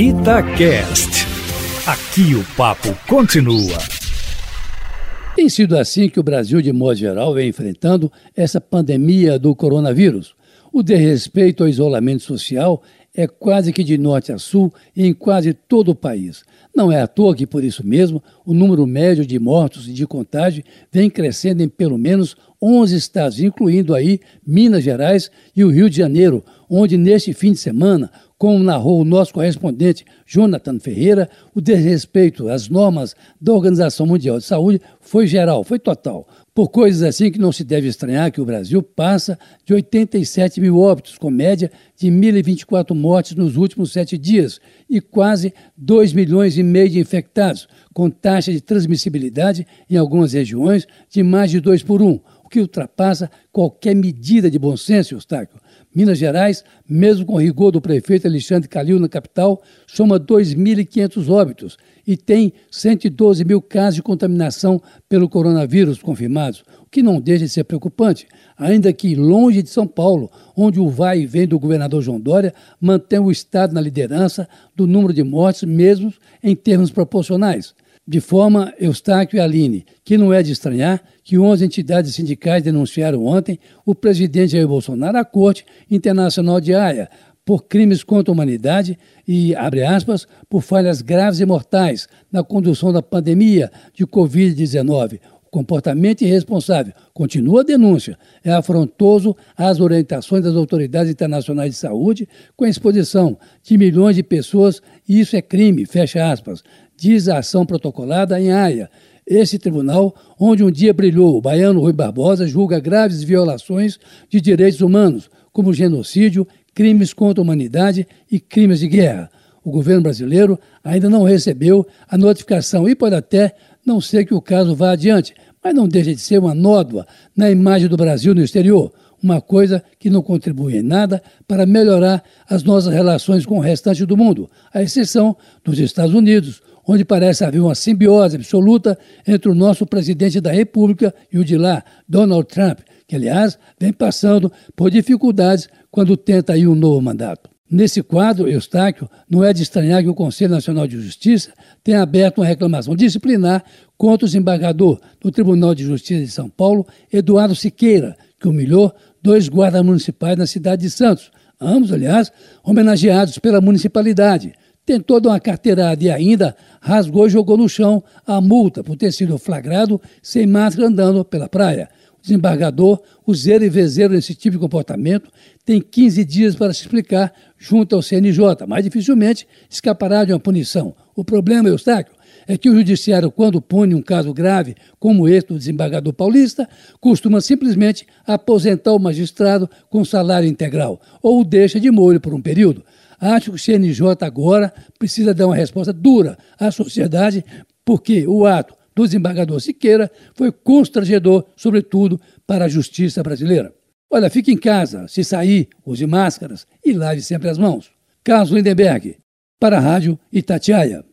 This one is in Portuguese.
Itacast. Aqui o papo continua. Tem sido assim que o Brasil, de modo geral, vem enfrentando essa pandemia do coronavírus. O desrespeito ao isolamento social é quase que de norte a sul em quase todo o país. Não é à toa que, por isso mesmo, o número médio de mortos e de contágio vem crescendo em pelo menos 11 estados, incluindo aí Minas Gerais e o Rio de Janeiro, onde neste fim de semana, como narrou o nosso correspondente Jonathan Ferreira, o desrespeito às normas da Organização Mundial de Saúde foi geral, foi total. Por coisas assim que não se deve estranhar que o Brasil passa de 87 mil óbitos, com média de 1.024 mortes nos últimos sete dias e quase 2 milhões e meio de infectados, com taxa de transmissibilidade em algumas regiões de mais de 2 por 1, o que ultrapassa qualquer medida de bom senso, Eustáquio. Minas Gerais, mesmo com rigor do prefeito Alexandre Calil na capital, soma 2.500 óbitos e tem 112 mil casos de contaminação pelo coronavírus confirmados, o que não deixa de ser preocupante, ainda que longe de São Paulo, onde o vai e vem do governador João Dória mantém o Estado na liderança do número de mortes, mesmo em termos proporcionais. De forma, Eustáquio e Aline, que não é de estranhar que 11 entidades sindicais denunciaram ontem o presidente Jair Bolsonaro à Corte Internacional de Haia por crimes contra a humanidade e, abre aspas, por falhas graves e mortais na condução da pandemia de Covid-19. Comportamento irresponsável, continua a denúncia, é afrontoso às orientações das autoridades internacionais de saúde com a exposição de milhões de pessoas e isso é crime, fecha aspas, diz a ação protocolada em Haia. Esse tribunal, onde um dia brilhou o baiano Rui Barbosa, julga graves violações de direitos humanos, como genocídio, crimes contra a humanidade e crimes de guerra. O governo brasileiro ainda não recebeu a notificação e pode até não ser que o caso vá adiante, mas não deixa de ser uma nódoa na imagem do Brasil no exterior, uma coisa que não contribui em nada para melhorar as nossas relações com o restante do mundo, à exceção dos Estados Unidos, onde parece haver uma simbiose absoluta entre o nosso presidente da República e o de lá, Donald Trump, que, aliás, vem passando por dificuldades quando tenta aí um novo mandato. Nesse quadro, Eustáquio, não é de estranhar que o Conselho Nacional de Justiça tenha aberto uma reclamação disciplinar contra o desembargador do Tribunal de Justiça de São Paulo, Eduardo Siqueira, que humilhou dois guardas municipais na cidade de Santos, ambos, aliás, homenageados pela municipalidade tentou dar uma carteirada e ainda rasgou e jogou no chão a multa por ter sido flagrado sem máscara andando pela praia. Desembargador, o zero e vezeiro nesse tipo de comportamento, tem 15 dias para se explicar junto ao CNJ, mas dificilmente escapará de uma punição. O problema, Eustáquio, é que o judiciário, quando pune um caso grave como esse do desembargador paulista, costuma simplesmente aposentar o magistrado com salário integral ou o deixa de molho por um período. Acho que o CNJ agora precisa dar uma resposta dura à sociedade, porque o ato do desembargador Siqueira foi constrangedor, sobretudo para a justiça brasileira. Olha, fique em casa, se sair, use máscaras e lave sempre as mãos. Carlos Lindenberg, para a Rádio Itatiaia.